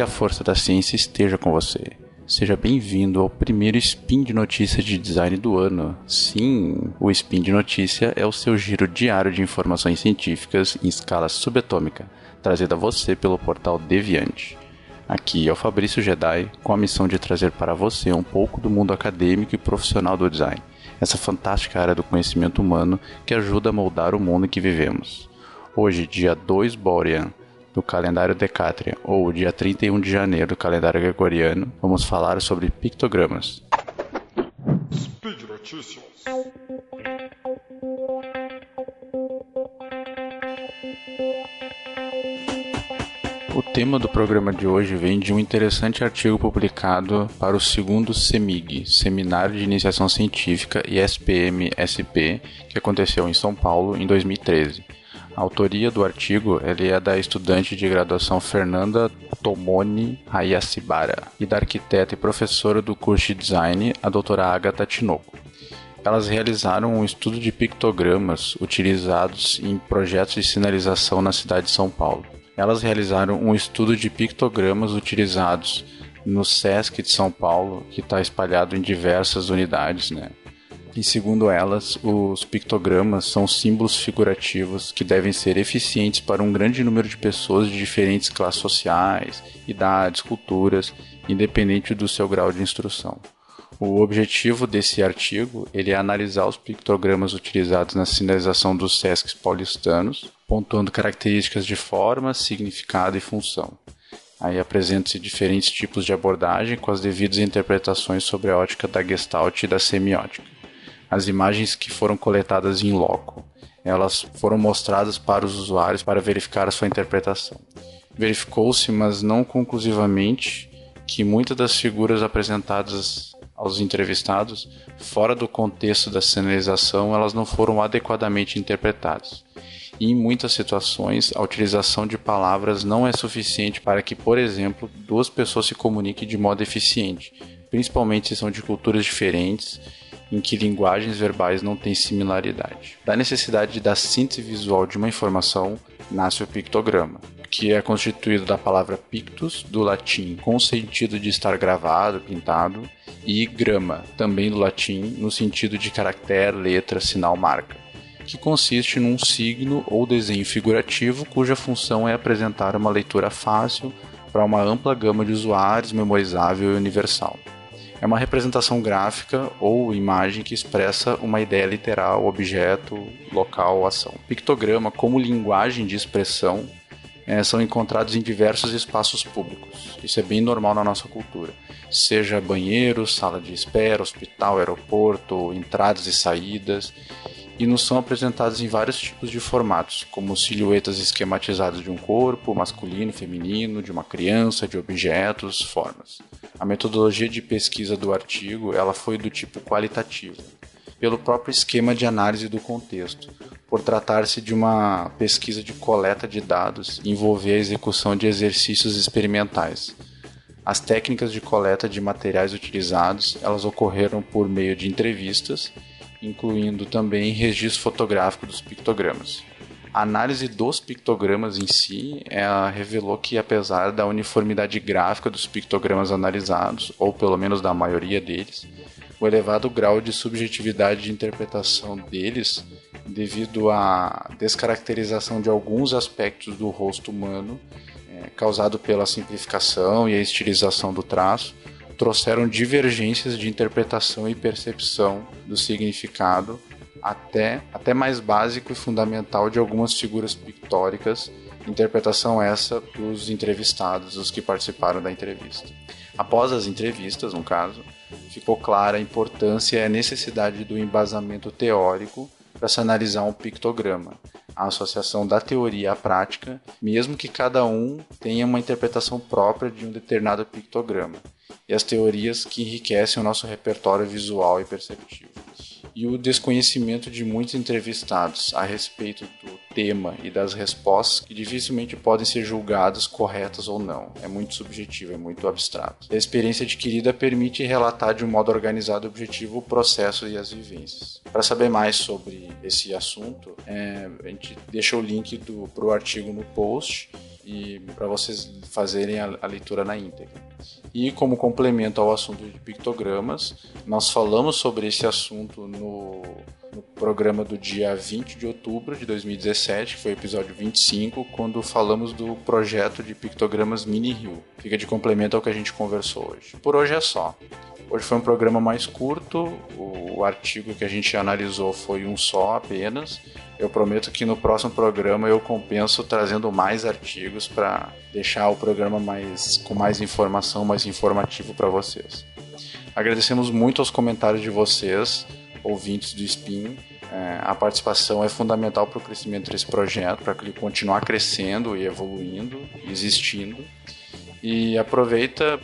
que a força da ciência esteja com você. Seja bem-vindo ao primeiro Spin de Notícia de Design do ano. Sim, o Spin de Notícia é o seu giro diário de informações científicas em escala subatômica, trazido a você pelo portal Deviante. Aqui é o Fabrício Jedi, com a missão de trazer para você um pouco do mundo acadêmico e profissional do design, essa fantástica área do conhecimento humano que ajuda a moldar o mundo em que vivemos. Hoje, dia 2 Borean, do calendário Decatrian, ou dia 31 de janeiro do calendário Gregoriano, vamos falar sobre pictogramas. Speed Notícias. O tema do programa de hoje vem de um interessante artigo publicado para o segundo CEMIG, Seminário de Iniciação Científica e SPM-SP, que aconteceu em São Paulo em 2013. A autoria do artigo ele é da estudante de graduação Fernanda Tomoni Hayashibara e da arquiteta e professora do curso de design, a doutora Agatha Tinoco. Elas realizaram um estudo de pictogramas utilizados em projetos de sinalização na cidade de São Paulo. Elas realizaram um estudo de pictogramas utilizados no SESC de São Paulo, que está espalhado em diversas unidades, né? E segundo elas, os pictogramas são símbolos figurativos que devem ser eficientes para um grande número de pessoas de diferentes classes sociais, idades, culturas, independente do seu grau de instrução. O objetivo desse artigo ele é analisar os pictogramas utilizados na sinalização dos SESCs paulistanos, pontuando características de forma, significado e função. Aí apresentam-se diferentes tipos de abordagem com as devidas interpretações sobre a ótica da Gestalt e da semiótica as imagens que foram coletadas em loco. Elas foram mostradas para os usuários para verificar a sua interpretação. Verificou-se, mas não conclusivamente, que muitas das figuras apresentadas aos entrevistados, fora do contexto da sinalização, elas não foram adequadamente interpretadas. E em muitas situações, a utilização de palavras não é suficiente para que, por exemplo, duas pessoas se comuniquem de modo eficiente, principalmente se são de culturas diferentes em que linguagens verbais não têm similaridade. Da necessidade da síntese visual de uma informação nasce o pictograma, que é constituído da palavra pictus, do latim com o sentido de estar gravado, pintado, e grama, também do latim, no sentido de caractere, letra, sinal, marca, que consiste num signo ou desenho figurativo cuja função é apresentar uma leitura fácil para uma ampla gama de usuários, memorizável e universal. É uma representação gráfica ou imagem que expressa uma ideia literal, objeto, local ação. Pictograma, como linguagem de expressão, é, são encontrados em diversos espaços públicos. Isso é bem normal na nossa cultura. Seja banheiro, sala de espera, hospital, aeroporto, entradas e saídas e nos são apresentados em vários tipos de formatos, como silhuetas esquematizadas de um corpo, masculino, feminino, de uma criança, de objetos, formas. A metodologia de pesquisa do artigo ela foi do tipo qualitativo, pelo próprio esquema de análise do contexto, por tratar-se de uma pesquisa de coleta de dados envolver a execução de exercícios experimentais. As técnicas de coleta de materiais utilizados, elas ocorreram por meio de entrevistas incluindo também registro fotográfico dos pictogramas. A análise dos pictogramas em si revelou que, apesar da uniformidade gráfica dos pictogramas analisados, ou pelo menos da maioria deles, o elevado grau de subjetividade de interpretação deles, devido à descaracterização de alguns aspectos do rosto humano, é, causado pela simplificação e a estilização do traço, trouxeram divergências de interpretação e percepção do significado até, até mais básico e fundamental de algumas figuras pictóricas, interpretação essa dos entrevistados, os que participaram da entrevista. Após as entrevistas, no caso, ficou clara a importância e a necessidade do embasamento teórico para se analisar um pictograma, a associação da teoria à prática, mesmo que cada um tenha uma interpretação própria de um determinado pictograma e as teorias que enriquecem o nosso repertório visual e perceptivo. E o desconhecimento de muitos entrevistados a respeito do tema e das respostas que dificilmente podem ser julgadas corretas ou não. É muito subjetivo, é muito abstrato. A experiência adquirida permite relatar de um modo organizado e objetivo o processo e as vivências. Para saber mais sobre esse assunto, é, a gente deixa o link para o artigo no post e para vocês fazerem a, a, leitura na íntegra. E como complemento ao assunto de pictogramas, nós falamos sobre esse assunto no, no programa do dia 20 de outubro de 2017, que foi o episódio 25, quando falamos do projeto de pictogramas Mini Rio. Fica de complemento ao que a gente conversou hoje. Por hoje é só. Hoje foi um programa mais curto, o artigo que a gente analisou foi um só apenas. Eu prometo que no próximo programa eu compenso trazendo mais artigos para deixar o programa mais com mais informação, mais informativo para vocês. Agradecemos muito aos comentários de vocês, ouvintes do Spin. É, a participação é fundamental para o crescimento desse projeto, para que ele continuar crescendo e evoluindo, existindo. E aproveita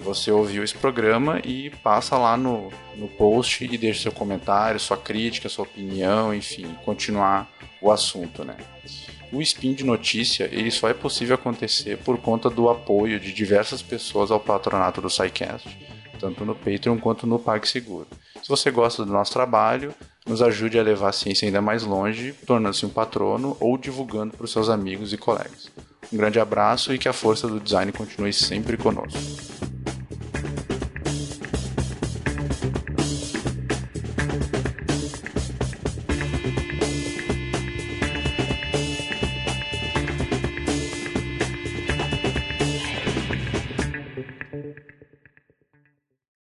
você ouviu esse programa e passa lá no, no post e deixa seu comentário, sua crítica, sua opinião, enfim, continuar o assunto, né? O spin de notícia ele só é possível acontecer por conta do apoio de diversas pessoas ao patronato do SciCast, tanto no Patreon quanto no PagSeguro. Se você gosta do nosso trabalho, nos ajude a levar a ciência ainda mais longe, tornando-se um patrono ou divulgando para os seus amigos e colegas. Um grande abraço e que a força do design continue sempre conosco.